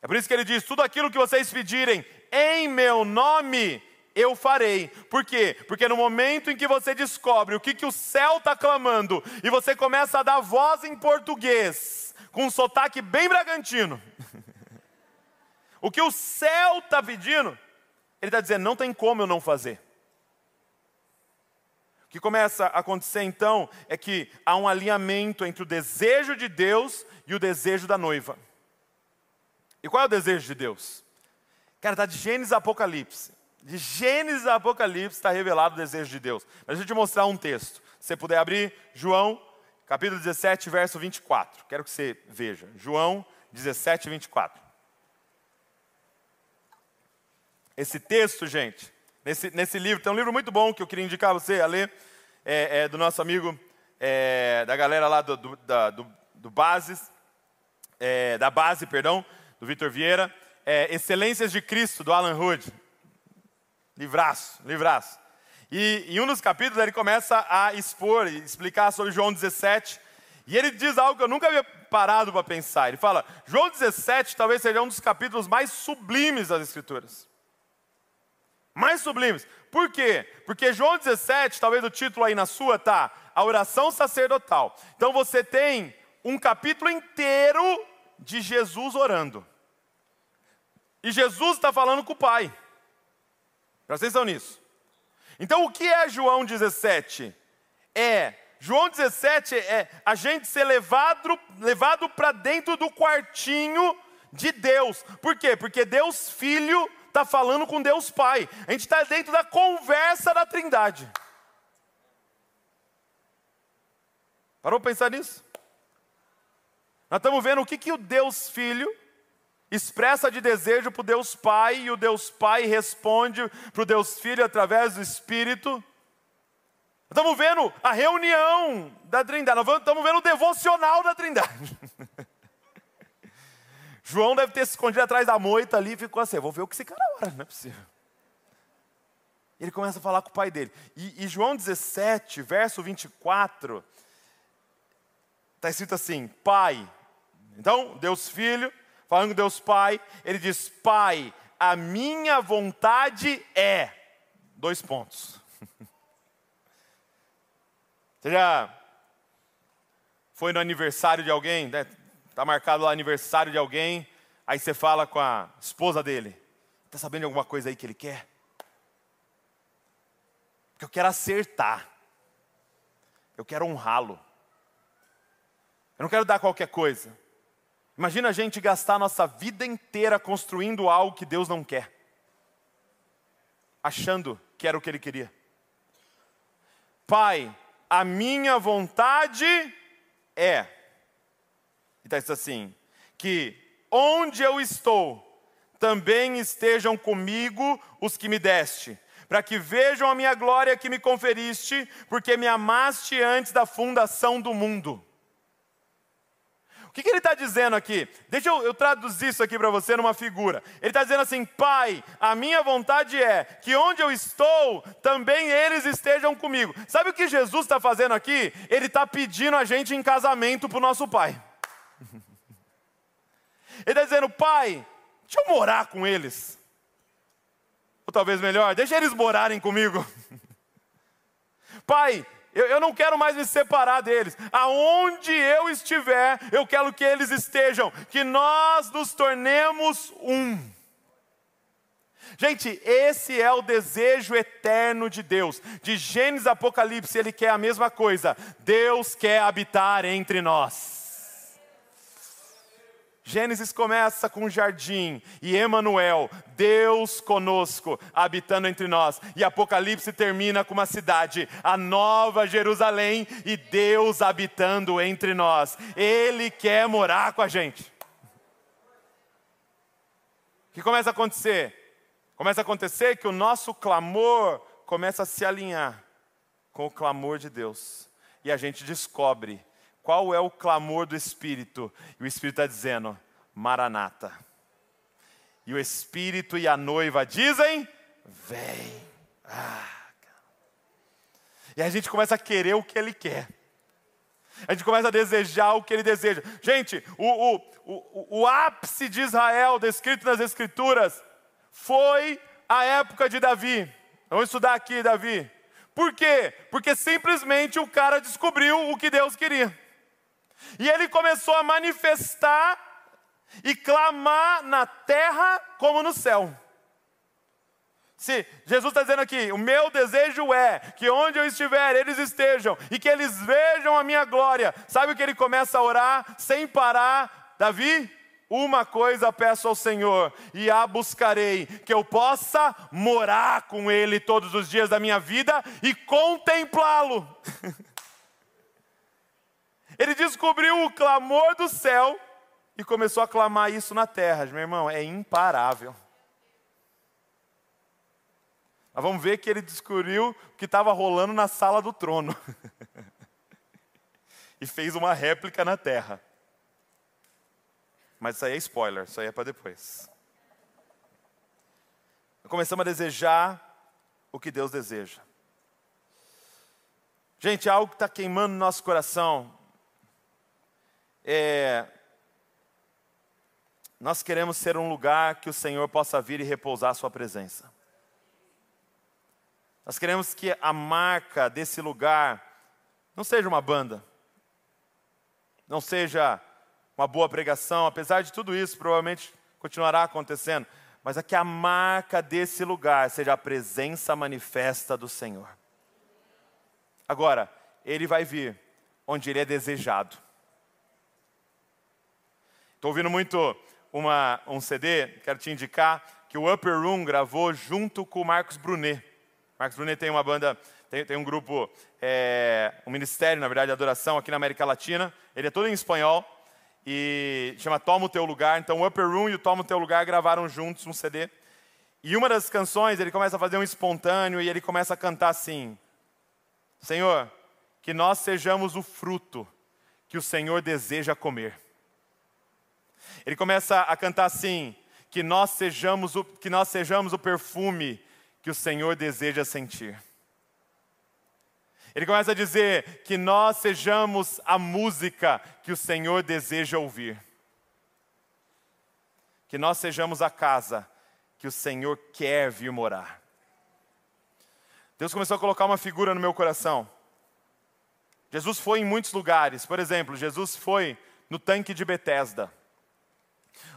É por isso que ele diz: tudo aquilo que vocês pedirem em meu nome, eu farei. Por quê? Porque no momento em que você descobre o que, que o céu está clamando, e você começa a dar voz em português, com um sotaque bem bragantino. O que o céu está pedindo, ele está dizendo: não tem como eu não fazer. O que começa a acontecer então é que há um alinhamento entre o desejo de Deus e o desejo da noiva. E qual é o desejo de Deus? Cara, está de Gênesis a Apocalipse. De Gênesis a Apocalipse está revelado o desejo de Deus. Mas deixa eu te mostrar um texto. Se você puder abrir, João, capítulo 17, verso 24. Quero que você veja. João 17, 24. Esse texto, gente, nesse, nesse livro. Tem um livro muito bom que eu queria indicar você a ler, é, é do nosso amigo, é, da galera lá do, do, da, do, do Bases, é, da Base, perdão, do Vitor Vieira. É, Excelências de Cristo, do Alan Hood. Livraço, livraço. E em um dos capítulos ele começa a expor e explicar sobre João 17. E ele diz algo que eu nunca havia parado para pensar. Ele fala: João 17 talvez seja um dos capítulos mais sublimes das Escrituras mais sublimes. Por quê? Porque João 17, talvez o título aí na sua tá, a oração sacerdotal. Então você tem um capítulo inteiro de Jesus orando. E Jesus está falando com o Pai. Presta atenção nisso. Então o que é João 17? É, João 17 é a gente ser levado, levado para dentro do quartinho de Deus. Por quê? Porque Deus Filho está falando com Deus Pai. A gente está dentro da conversa da Trindade. Parou para pensar nisso? Nós estamos vendo o que, que o Deus Filho expressa de desejo para o Deus Pai, e o Deus Pai responde para o Deus Filho através do Espírito. Estamos vendo a reunião da Trindade, estamos vendo o devocional da Trindade. João deve ter se escondido atrás da moita ali e ficou assim: vou ver o que esse cara ora, não é possível. Ele começa a falar com o pai dele. E, e João 17, verso 24, está escrito assim: Pai. Então, Deus Filho, falando com Deus Pai, ele diz: Pai, a minha vontade é. Dois pontos. Você já foi no aniversário de alguém, está marcado lá aniversário de alguém, aí você fala com a esposa dele, está sabendo de alguma coisa aí que ele quer? Porque eu quero acertar, eu quero honrá-lo, eu não quero dar qualquer coisa. Imagina a gente gastar a nossa vida inteira construindo algo que Deus não quer, achando que era o que Ele queria. Pai, a minha vontade é, e está assim, que onde eu estou, também estejam comigo os que me deste, para que vejam a minha glória que me conferiste, porque me amaste antes da fundação do mundo. O que, que ele está dizendo aqui? Deixa eu, eu traduzir isso aqui para você numa figura. Ele está dizendo assim: Pai, a minha vontade é que onde eu estou, também eles estejam comigo. Sabe o que Jesus está fazendo aqui? Ele está pedindo a gente em casamento para o nosso Pai. Ele está dizendo: Pai, deixa eu morar com eles. Ou talvez melhor, deixa eles morarem comigo. Pai, eu, eu não quero mais me separar deles. Aonde eu estiver, eu quero que eles estejam, que nós nos tornemos um. Gente, esse é o desejo eterno de Deus. De Gênesis Apocalipse, ele quer a mesma coisa. Deus quer habitar entre nós. Gênesis começa com um jardim e Emanuel, Deus conosco, habitando entre nós. E Apocalipse termina com uma cidade, a Nova Jerusalém e Deus habitando entre nós. Ele quer morar com a gente. O que começa a acontecer? Começa a acontecer que o nosso clamor começa a se alinhar com o clamor de Deus. E a gente descobre qual é o clamor do Espírito? E o Espírito está dizendo: Maranata. E o Espírito e a noiva dizem: Vem. Ah, e a gente começa a querer o que Ele quer. A gente começa a desejar o que Ele deseja. Gente, o, o, o, o ápice de Israel, descrito nas Escrituras, foi a época de Davi. Vamos estudar aqui, Davi. Por quê? Porque simplesmente o cara descobriu o que Deus queria. E ele começou a manifestar e clamar na terra como no céu. Se Jesus está dizendo aqui, o meu desejo é que onde eu estiver, eles estejam e que eles vejam a minha glória. Sabe o que ele começa a orar sem parar? Davi, uma coisa peço ao Senhor, e a buscarei, que eu possa morar com Ele todos os dias da minha vida e contemplá-lo. Ele descobriu o clamor do céu e começou a clamar isso na terra. Meu irmão, é imparável. Mas vamos ver que ele descobriu o que estava rolando na sala do trono. e fez uma réplica na terra. Mas isso aí é spoiler, isso aí é para depois. Começamos a desejar o que Deus deseja. Gente, algo está queimando no nosso coração é nós queremos ser um lugar que o Senhor possa vir e repousar a Sua presença. Nós queremos que a marca desse lugar não seja uma banda, não seja uma boa pregação, apesar de tudo isso, provavelmente continuará acontecendo, mas é que a marca desse lugar seja a presença manifesta do Senhor. Agora, Ele vai vir onde Ele é desejado. Estou ouvindo muito uma, um CD, quero te indicar, que o Upper Room gravou junto com o Marcos Brunet. Marcos Brunet tem uma banda, tem, tem um grupo, é, um ministério, na verdade, de adoração aqui na América Latina. Ele é todo em espanhol e chama Toma o Teu Lugar. Então o Upper Room e o Toma o Teu Lugar gravaram juntos um CD. E uma das canções, ele começa a fazer um espontâneo e ele começa a cantar assim: Senhor, que nós sejamos o fruto que o Senhor deseja comer. Ele começa a cantar assim: que nós sejamos o, que nós sejamos o perfume que o Senhor deseja sentir. Ele começa a dizer que nós sejamos a música que o Senhor deseja ouvir. Que nós sejamos a casa que o Senhor quer vir morar. Deus começou a colocar uma figura no meu coração. Jesus foi em muitos lugares. Por exemplo, Jesus foi no tanque de Betesda.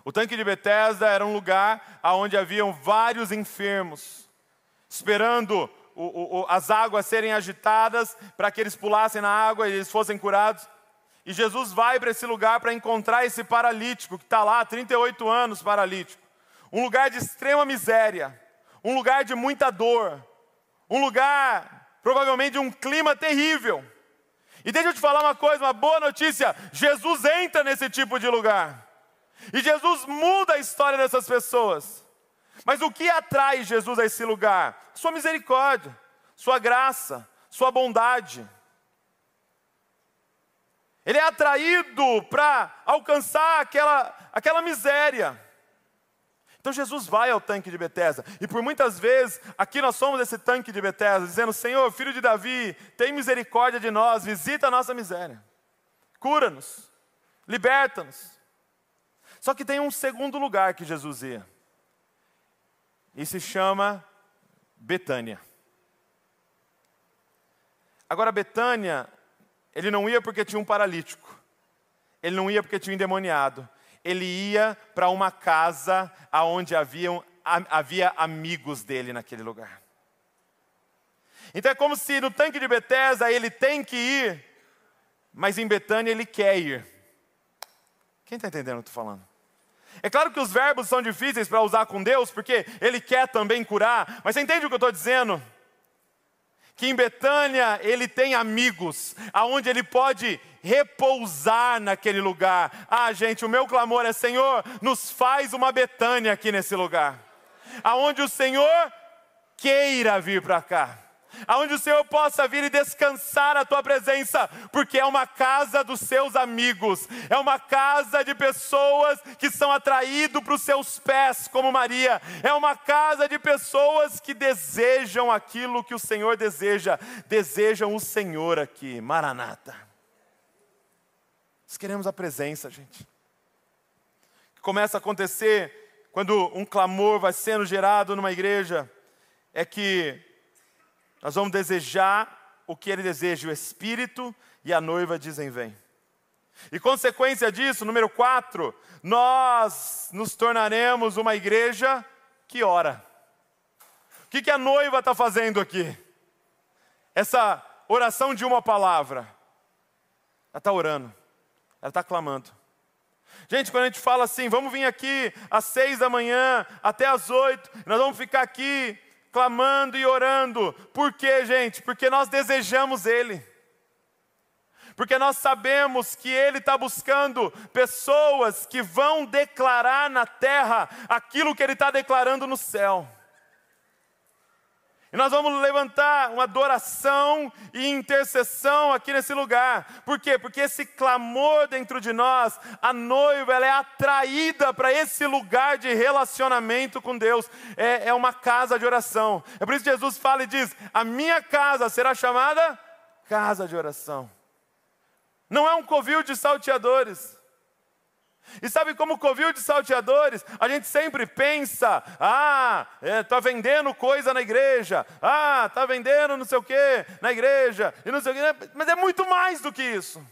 O tanque de Betesda era um lugar onde haviam vários enfermos, esperando o, o, as águas serem agitadas para que eles pulassem na água e eles fossem curados. E Jesus vai para esse lugar para encontrar esse paralítico que está lá há 38 anos paralítico. Um lugar de extrema miséria, um lugar de muita dor, um lugar provavelmente de um clima terrível. E deixa eu te falar uma coisa, uma boa notícia: Jesus entra nesse tipo de lugar. E Jesus muda a história dessas pessoas. Mas o que atrai Jesus a esse lugar? Sua misericórdia, sua graça, sua bondade. Ele é atraído para alcançar aquela, aquela miséria. Então Jesus vai ao tanque de Betesda, e por muitas vezes aqui nós somos esse tanque de Betesda, dizendo: Senhor, filho de Davi, tem misericórdia de nós, visita a nossa miséria, cura-nos, liberta-nos. Só que tem um segundo lugar que Jesus ia, e se chama Betânia. Agora, Betânia, ele não ia porque tinha um paralítico, ele não ia porque tinha um endemoniado, ele ia para uma casa onde haviam, havia amigos dele naquele lugar. Então é como se no tanque de Betesda ele tem que ir, mas em Betânia ele quer ir. Quem está entendendo o que estou falando? É claro que os verbos são difíceis para usar com Deus, porque Ele quer também curar, mas você entende o que eu estou dizendo? Que em Betânia ele tem amigos, aonde ele pode repousar naquele lugar. Ah, gente, o meu clamor é: Senhor, nos faz uma Betânia aqui nesse lugar, aonde o Senhor queira vir para cá aonde o Senhor possa vir e descansar a tua presença, porque é uma casa dos seus amigos, é uma casa de pessoas que são atraídos para os seus pés, como Maria, é uma casa de pessoas que desejam aquilo que o Senhor deseja, desejam o Senhor aqui, Maranata. Nós queremos a presença, gente. Começa a acontecer quando um clamor vai sendo gerado numa igreja, é que nós vamos desejar o que ele deseja, o Espírito e a noiva dizem: vem. E consequência disso, número quatro, nós nos tornaremos uma igreja que ora. O que, que a noiva está fazendo aqui? Essa oração de uma palavra. Ela está orando, ela está clamando. Gente, quando a gente fala assim, vamos vir aqui às seis da manhã até às oito, nós vamos ficar aqui clamando e orando. Por quê, gente? Porque nós desejamos Ele. Porque nós sabemos que Ele está buscando pessoas que vão declarar na terra aquilo que Ele está declarando no céu. E nós vamos levantar uma adoração e intercessão aqui nesse lugar. Por quê? Porque esse clamor dentro de nós, a noiva, ela é atraída para esse lugar de relacionamento com Deus. É, é uma casa de oração. É por isso que Jesus fala e diz: A minha casa será chamada casa de oração. Não é um covil de salteadores. E sabe como covil de salteadores, a gente sempre pensa, ah, está é, vendendo coisa na igreja, ah, está vendendo não sei o que na igreja, e não sei o quê, mas é muito mais do que isso.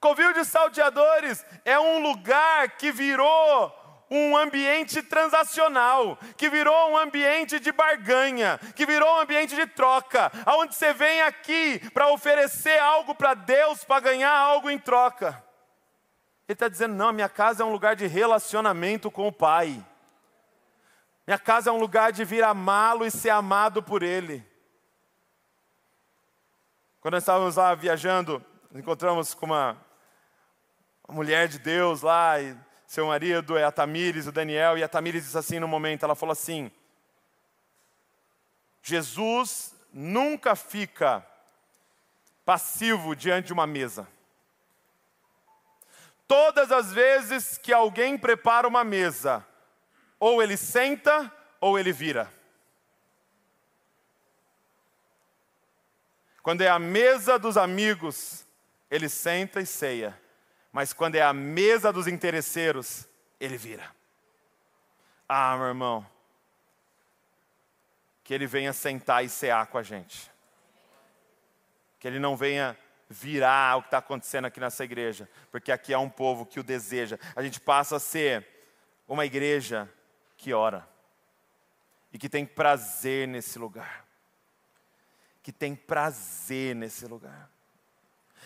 Covil de salteadores é um lugar que virou um ambiente transacional, que virou um ambiente de barganha, que virou um ambiente de troca, aonde você vem aqui para oferecer algo para Deus, para ganhar algo em troca. Ele está dizendo: não, minha casa é um lugar de relacionamento com o Pai. Minha casa é um lugar de vir amá-lo e ser amado por Ele. Quando nós estávamos lá viajando, encontramos com uma, mulher de Deus lá, e seu marido é a Tamires, o Daniel, e a Tamires disse assim no momento, ela falou assim, Jesus nunca fica passivo diante de uma mesa. Todas as vezes que alguém prepara uma mesa, ou ele senta ou ele vira. Quando é a mesa dos amigos, ele senta e ceia. Mas quando é a mesa dos interesseiros, ele vira. Ah, meu irmão, que ele venha sentar e cear com a gente. Que ele não venha virar o que está acontecendo aqui nessa igreja, porque aqui há um povo que o deseja. A gente passa a ser uma igreja que ora e que tem prazer nesse lugar. Que tem prazer nesse lugar.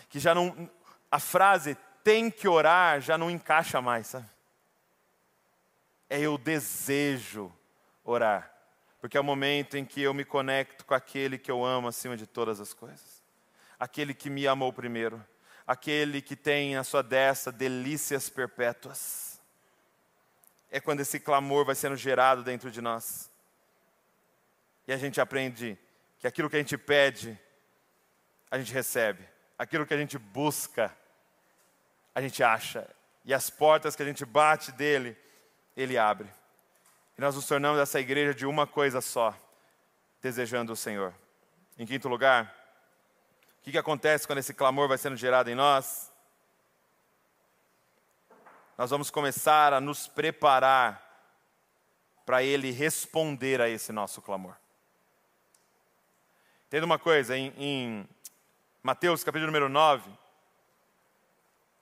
Que já não. A frase tem que orar já não encaixa mais, sabe? É eu desejo orar, porque é o momento em que eu me conecto com aquele que eu amo acima de todas as coisas, aquele que me amou primeiro, aquele que tem na sua destra delícias perpétuas. É quando esse clamor vai sendo gerado dentro de nós. E a gente aprende que aquilo que a gente pede, a gente recebe. Aquilo que a gente busca, a gente acha. E as portas que a gente bate dele, ele abre. E nós nos tornamos essa igreja de uma coisa só, desejando o Senhor. Em quinto lugar, o que, que acontece quando esse clamor vai sendo gerado em nós? Nós vamos começar a nos preparar para Ele responder a esse nosso clamor. Entenda uma coisa, em, em Mateus capítulo número 9,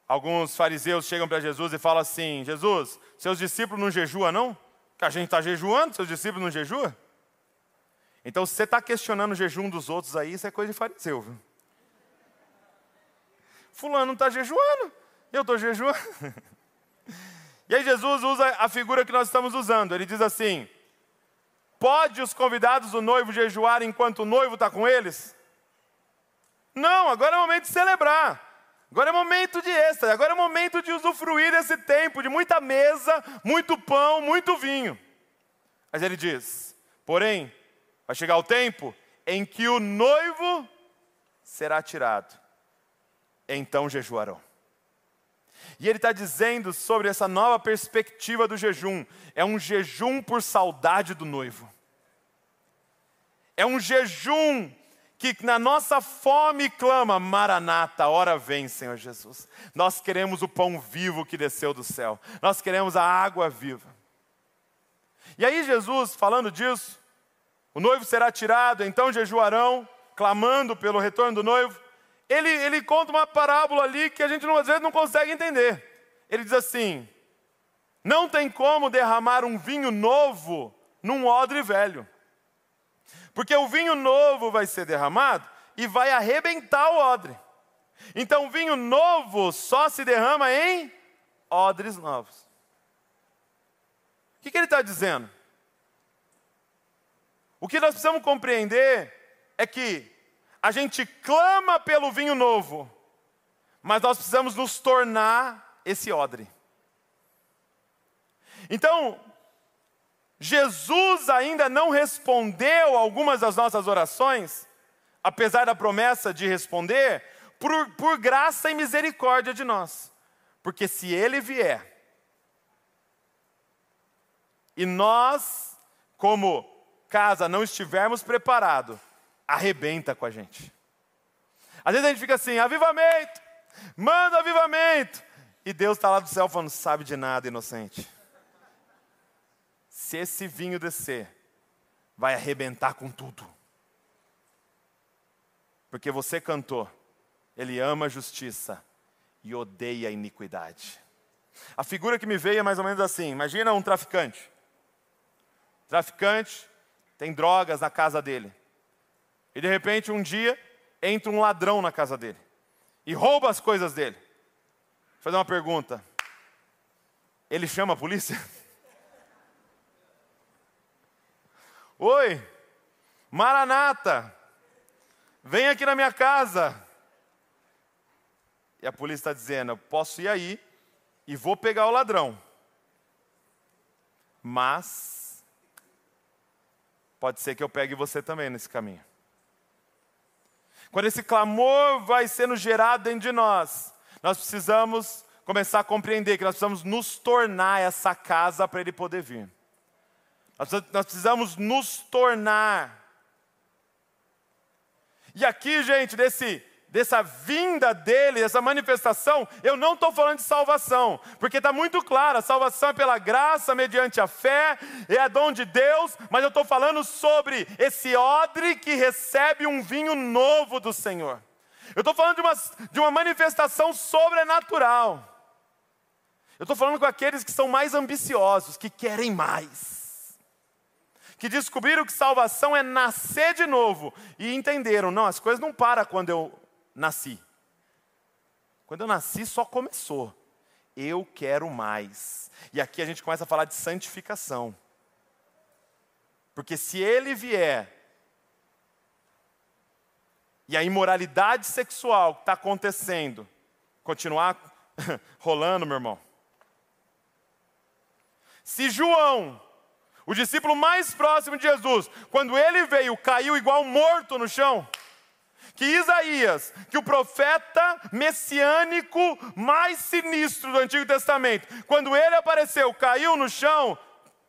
alguns fariseus chegam para Jesus e falam assim: Jesus, seus discípulos não jejuam, não? Que a gente está jejuando, seus discípulos não jejuam? Então, se você está questionando o jejum dos outros aí, isso é coisa de fariseu. Viu? Fulano não está jejuando, eu estou jejuando. E aí Jesus usa a figura que nós estamos usando. Ele diz assim: Pode os convidados do noivo jejuar enquanto o noivo está com eles? Não, agora é o momento de celebrar. Agora é momento de êxtase, agora é momento de usufruir desse tempo, de muita mesa, muito pão, muito vinho. Mas ele diz: porém, vai chegar o tempo em que o noivo será tirado, então jejuarão. E ele está dizendo sobre essa nova perspectiva do jejum: é um jejum por saudade do noivo, é um jejum que na nossa fome clama, Maranata, hora vem, Senhor Jesus. Nós queremos o pão vivo que desceu do céu, nós queremos a água viva. E aí, Jesus, falando disso, o noivo será tirado, então jejuarão, clamando pelo retorno do noivo. Ele, ele conta uma parábola ali que a gente às vezes não consegue entender. Ele diz assim: Não tem como derramar um vinho novo num odre velho. Porque o vinho novo vai ser derramado e vai arrebentar o odre. Então, vinho novo só se derrama em odres novos. O que, que ele está dizendo? O que nós precisamos compreender é que a gente clama pelo vinho novo, mas nós precisamos nos tornar esse odre. Então, Jesus ainda não respondeu algumas das nossas orações, apesar da promessa de responder, por, por graça e misericórdia de nós. Porque se Ele vier, e nós, como casa, não estivermos preparados, arrebenta com a gente. Às vezes a gente fica assim, avivamento, manda avivamento. E Deus está lá do céu falando, sabe de nada, inocente se esse vinho descer, vai arrebentar com tudo. Porque você cantou, ele ama a justiça e odeia a iniquidade. A figura que me veio é mais ou menos assim: imagina um traficante. Traficante tem drogas na casa dele. E de repente, um dia, entra um ladrão na casa dele e rouba as coisas dele. Vou fazer uma pergunta: ele chama a polícia? Oi, Maranata, vem aqui na minha casa. E a polícia está dizendo: eu posso ir aí e vou pegar o ladrão. Mas pode ser que eu pegue você também nesse caminho. Quando esse clamor vai sendo gerado dentro de nós, nós precisamos começar a compreender que nós precisamos nos tornar essa casa para Ele poder vir. Nós precisamos nos tornar. E aqui, gente, desse dessa vinda dele, dessa manifestação, eu não estou falando de salvação, porque está muito claro: a salvação é pela graça, mediante a fé, é dom de Deus, mas eu estou falando sobre esse odre que recebe um vinho novo do Senhor. Eu estou falando de uma, de uma manifestação sobrenatural. Eu estou falando com aqueles que são mais ambiciosos, que querem mais que descobriram que salvação é nascer de novo e entenderam, não, as coisas não param quando eu nasci. Quando eu nasci, só começou. Eu quero mais. E aqui a gente começa a falar de santificação. Porque se ele vier e a imoralidade sexual que está acontecendo continuar rolando, meu irmão. Se João, o discípulo mais próximo de Jesus, quando ele veio, caiu igual morto no chão, que Isaías, que o profeta messiânico mais sinistro do Antigo Testamento, quando ele apareceu, caiu no chão,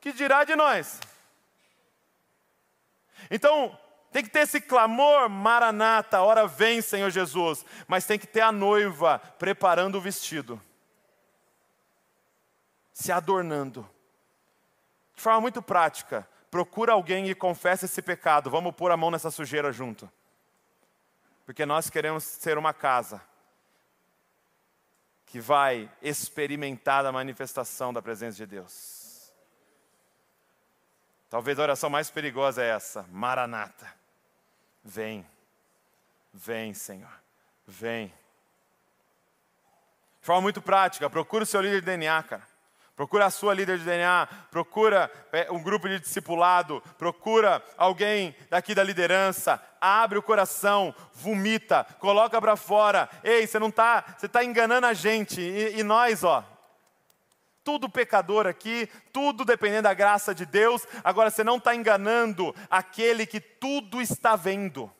que dirá de nós? Então, tem que ter esse clamor, Maranata, hora vem, Senhor Jesus, mas tem que ter a noiva preparando o vestido, se adornando. De forma muito prática, procura alguém e confessa esse pecado, vamos pôr a mão nessa sujeira junto porque nós queremos ser uma casa que vai experimentar a manifestação da presença de Deus. Talvez a oração mais perigosa é essa: Maranata, vem, vem, Senhor, vem. De forma muito prática, procure o seu líder de DNA, cara. Procura a sua líder de DNA, procura é, um grupo de discipulado, procura alguém daqui da liderança, abre o coração, vomita, coloca para fora. Ei, você não está, você está enganando a gente e, e nós, ó, tudo pecador aqui, tudo dependendo da graça de Deus. Agora você não está enganando aquele que tudo está vendo,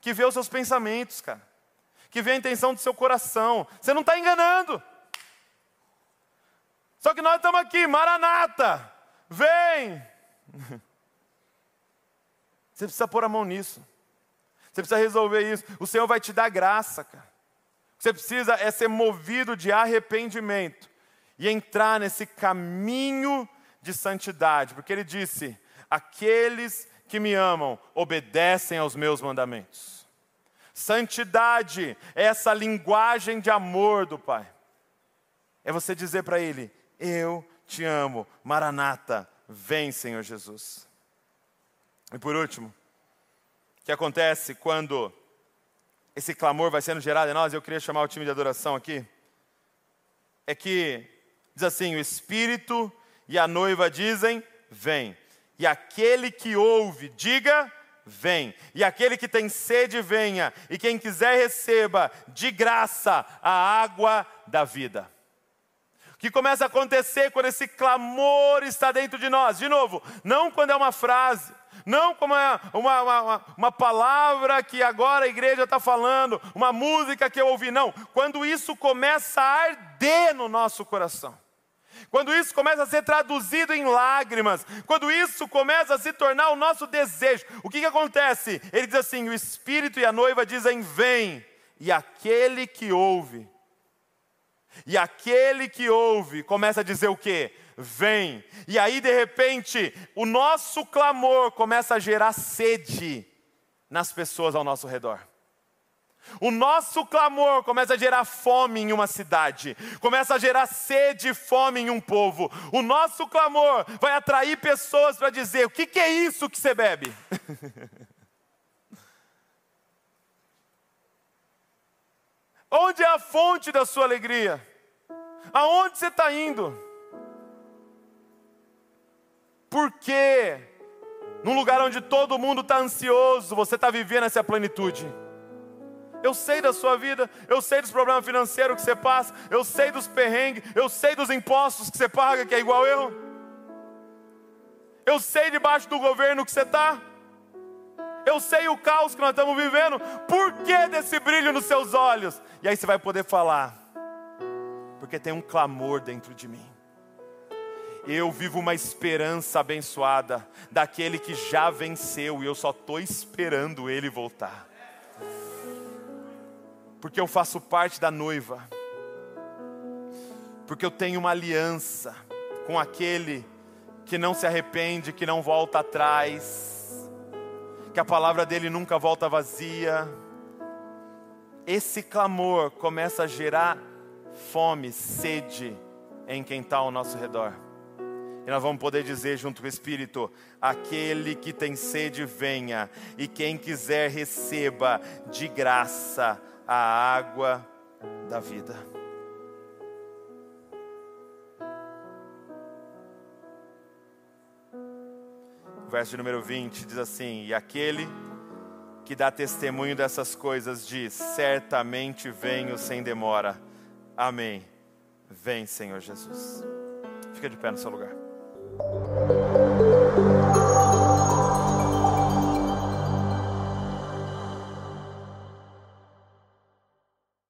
que vê os seus pensamentos, cara, que vê a intenção do seu coração. Você não está enganando. Só que nós estamos aqui, Maranata, vem. Você precisa pôr a mão nisso. Você precisa resolver isso. O Senhor vai te dar graça, cara. Você precisa é ser movido de arrependimento e entrar nesse caminho de santidade, porque Ele disse: aqueles que me amam obedecem aos meus mandamentos. Santidade é essa linguagem de amor do Pai. É você dizer para Ele: eu te amo. Maranata, vem, Senhor Jesus. E por último, o que acontece quando esse clamor vai sendo gerado em nós? Eu queria chamar o time de adoração aqui. É que diz assim: o Espírito e a noiva dizem: vem. E aquele que ouve, diga: vem. E aquele que tem sede, venha. E quem quiser, receba de graça a água da vida que começa a acontecer quando esse clamor está dentro de nós. De novo, não quando é uma frase, não como é uma, uma, uma palavra que agora a igreja está falando, uma música que eu ouvi, não. Quando isso começa a arder no nosso coração. Quando isso começa a ser traduzido em lágrimas, quando isso começa a se tornar o nosso desejo, o que, que acontece? Ele diz assim: o Espírito e a noiva dizem: Vem, e aquele que ouve e aquele que ouve começa a dizer o quê? Vem. E aí, de repente, o nosso clamor começa a gerar sede nas pessoas ao nosso redor. O nosso clamor começa a gerar fome em uma cidade, começa a gerar sede e fome em um povo. O nosso clamor vai atrair pessoas para dizer: o que, que é isso que você bebe? Onde é a fonte da sua alegria? Aonde você está indo? Por quê? Num lugar onde todo mundo está ansioso, você está vivendo essa plenitude. Eu sei da sua vida, eu sei dos problemas financeiros que você passa, eu sei dos perrengues, eu sei dos impostos que você paga, que é igual eu. Eu sei debaixo do governo que você está. Eu sei o caos que nós estamos vivendo. Por que desse brilho nos seus olhos? E aí você vai poder falar. Porque tem um clamor dentro de mim. Eu vivo uma esperança abençoada daquele que já venceu e eu só estou esperando ele voltar. Porque eu faço parte da noiva. Porque eu tenho uma aliança com aquele que não se arrepende, que não volta atrás, que a palavra dele nunca volta vazia. Esse clamor começa a gerar fome, sede em quem está ao nosso redor. E nós vamos poder dizer junto com o Espírito: aquele que tem sede, venha, e quem quiser, receba de graça a água da vida. Verso número 20 diz assim: E aquele que dá testemunho dessas coisas diz: Certamente venho sem demora. Amém. Vem, Senhor Jesus. Fica de pé no seu lugar.